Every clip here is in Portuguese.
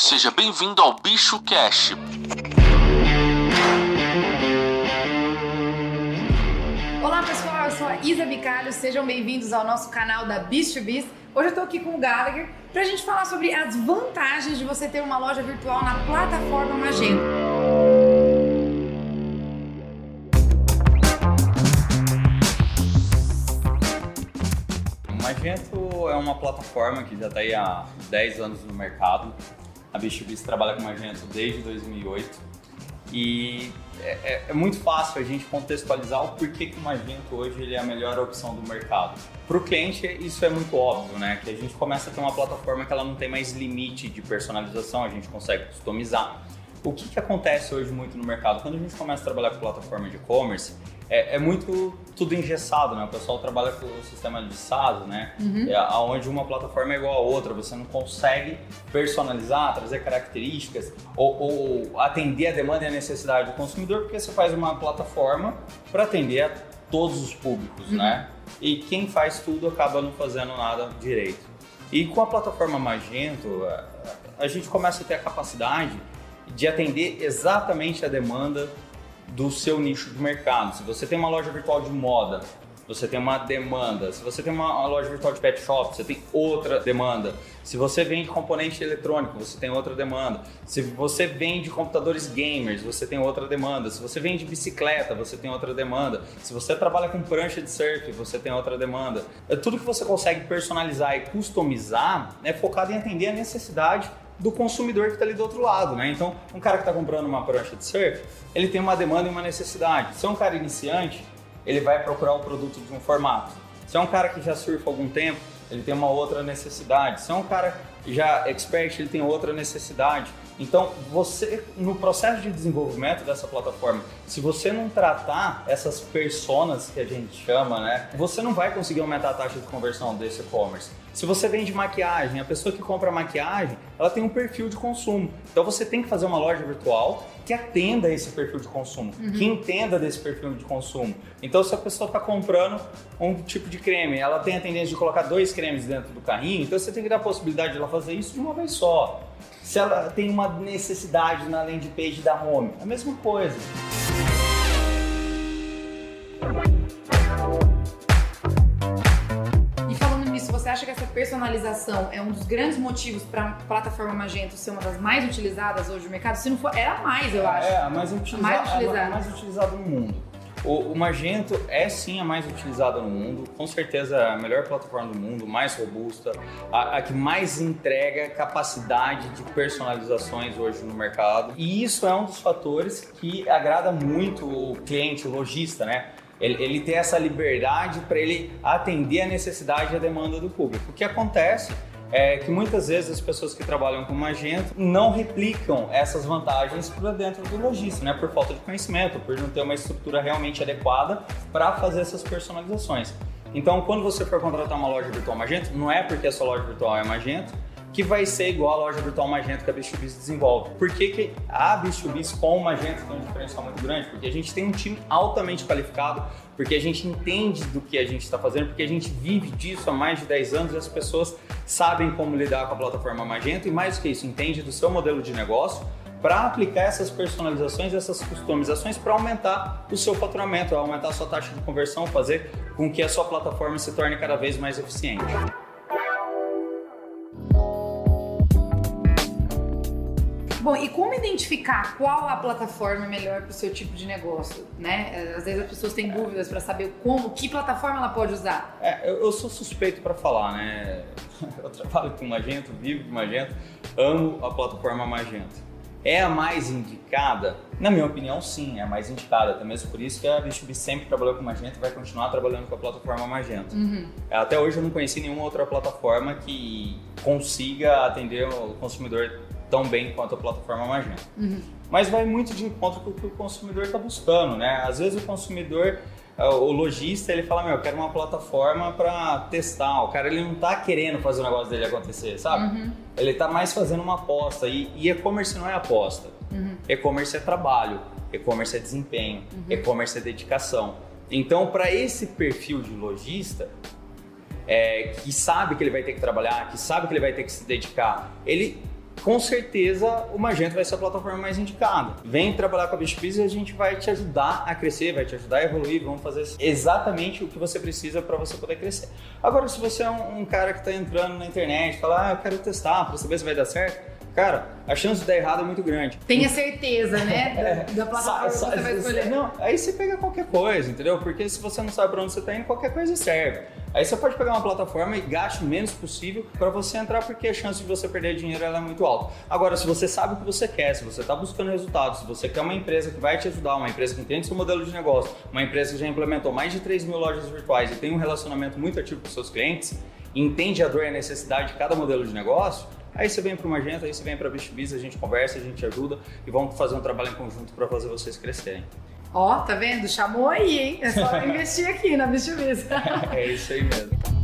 Seja bem-vindo ao Bicho Cash. Olá pessoal, eu sou a Isa Bicalho, sejam bem-vindos ao nosso canal da Biz to Biz. Hoje eu tô aqui com o Gallagher pra gente falar sobre as vantagens de você ter uma loja virtual na plataforma Magento. O Magento é uma plataforma que já está aí há 10 anos no mercado. A B2B trabalha com Magento desde 2008 e é, é, é, muito fácil a gente contextualizar o porquê que o Magento hoje ele é a melhor opção do mercado. Para o cliente isso é muito óbvio, né? Que a gente começa a ter uma plataforma que ela não tem mais limite de personalização, a gente consegue customizar. O que, que acontece hoje muito no mercado? Quando a gente começa a trabalhar com plataforma de e-commerce, é, é, muito tudo engessado, né? O pessoal trabalha com o sistema de SaaS, né? Uhum. É, onde uma plataforma é igual a outra, você não consegue personalizar, trazer características ou, ou atender a demanda e a necessidade do consumidor, porque você faz uma plataforma para atender a todos os públicos, uhum. né? E quem faz tudo acaba não fazendo nada direito. E com a plataforma Magento, a gente começa a ter a capacidade de atender exatamente a demanda do seu nicho de mercado. Se você tem uma loja virtual de moda, você tem uma demanda. Se você tem uma loja virtual de pet shop, você tem outra demanda. Se você vende componente eletrônico, você tem outra demanda. Se você vende computadores gamers, você tem outra demanda. Se você vende bicicleta, você tem outra demanda. Se você trabalha com prancha de surf, você tem outra demanda. É tudo que você consegue personalizar e customizar é focado em atender a necessidade do consumidor que está ali do outro lado, né? Então, um cara que está comprando uma prancha de surf, ele tem uma demanda e uma necessidade. Se é um cara iniciante, ele vai procurar o produto de um formato. Se é um cara que já surfa há algum tempo, ele tem uma outra necessidade. Se é um cara já expert, ele tem outra necessidade. Então, você, no processo de desenvolvimento dessa plataforma, se você não tratar essas personas que a gente chama, né, você não vai conseguir aumentar a taxa de conversão desse e-commerce. Se você vende maquiagem, a pessoa que compra maquiagem, ela tem um perfil de consumo. Então, você tem que fazer uma loja virtual que atenda esse perfil de consumo, uhum. que entenda desse perfil de consumo. Então, se a pessoa está comprando um tipo de creme, ela tem a tendência de colocar dois cremes dentro do carrinho, então você tem que dar a possibilidade de ela fazer isso de uma vez só. Se ela tem uma necessidade na landing page da home, é a mesma coisa. Você acha que essa personalização é um dos grandes motivos para a plataforma Magento ser uma das mais utilizadas hoje no mercado? Se não for, era a mais, eu acho. É, a mais, utiliza mais utilizada. A mais utilizada no mundo. O, o, Magento é sim a mais utilizada no mundo, com certeza é a melhor plataforma do mundo, mais robusta, a, a, que mais entrega capacidade de personalizações hoje no mercado. E isso é um dos fatores que agrada muito o cliente, o lojista, né? Ele, ele tem essa liberdade para ele atender a necessidade e a demanda do público. O que acontece é que muitas vezes as pessoas que trabalham com Magento não replicam essas vantagens para dentro do lojista, né? Por falta de conhecimento, por não ter uma estrutura realmente adequada para fazer essas personalizações. Então, quando você for contratar uma loja virtual Magento, não é porque a sua loja virtual é Magento que vai ser igual a loja virtual Magento que a B2B desenvolve. Por que, que a B2B com o Magento tem um diferencial muito grande? Porque a gente tem um time altamente qualificado, porque a gente entende do que a gente está fazendo, porque a gente vive disso há mais de 10 anos e as pessoas sabem como lidar com a plataforma Magento e mais do que isso, entende do seu modelo de negócio para aplicar essas personalizações, essas customizações para aumentar o seu faturamento, aumentar a sua taxa de conversão, fazer com que a sua plataforma se torne cada vez mais eficiente. Bom, e como identificar qual a plataforma é melhor para o seu tipo de negócio, né? Às vezes as pessoas têm dúvidas para saber como, que plataforma ela pode usar. É, eu, eu sou suspeito para falar, né? Eu trabalho com Magento, vivo com Magento, amo a plataforma Magento. É a mais indicada? Na minha opinião, sim, é a mais indicada. Até mesmo por isso que a B2B sempre trabalhou com Magento e vai continuar trabalhando com a plataforma Magento. Uhum. Até hoje eu não conheci nenhuma outra plataforma que consiga atender o consumidor tão bem quanto a plataforma Magento. Uhum. Mas vai muito de encontro com o que o consumidor está buscando, né? Às vezes o consumidor, é, o lojista, ele fala, meu, eu quero uma plataforma para testar. O cara, ele não está querendo fazer o negócio dele acontecer, sabe? Uhum. Ele está mais fazendo uma aposta. E e-commerce não é aposta. Uhum. E-commerce é trabalho. E-commerce é desempenho. Uhum. E-commerce é dedicação. Então, para esse perfil de lojista, é, que sabe que ele vai ter que trabalhar, que sabe que ele vai ter que se dedicar, ele com certeza o Magento vai ser a plataforma mais indicada. Vem trabalhar com a BitBiz e a gente vai te ajudar a crescer, vai te ajudar a evoluir, vamos fazer exatamente o que você precisa para você poder crescer. Agora, se você é um, um cara que está entrando na internet, fala, ah, eu quero testar para saber se vai dar certo, cara, a chance de dar errado é muito grande. Tenha certeza, né? Da, da plataforma Sa- que você vai escolher. Não, aí você pega qualquer coisa, entendeu? Porque se você não sabe para onde você está indo, qualquer coisa serve. Aí você pode pegar uma plataforma e gaste o menos possível para você entrar, porque a chance de você perder dinheiro é muito alta. Agora, se você sabe o que você quer, se você está buscando resultados, se você quer uma empresa que vai te ajudar, uma empresa que entende seu modelo de negócio, uma empresa que já implementou mais de 3 mil lojas virtuais e tem um relacionamento muito ativo com seus clientes, entende a dor e a necessidade de cada modelo de negócio, Aí você vem para o Magento, aí você vem para a a gente conversa, a gente ajuda e vamos fazer um trabalho em conjunto para fazer vocês crescerem. Ó, tá vendo? Chamou aí, hein? É só investir aqui na Bicho Biz. É isso aí mesmo.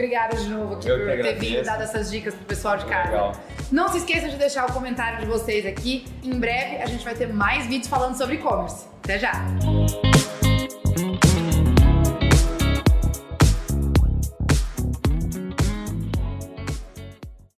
Obrigada de novo aqui Eu por ter vindo dar essas dicas pro pessoal de casa. Legal. Não se esqueçam de deixar o comentário de vocês aqui. Em breve a gente vai ter mais vídeos falando sobre e-commerce. Até já!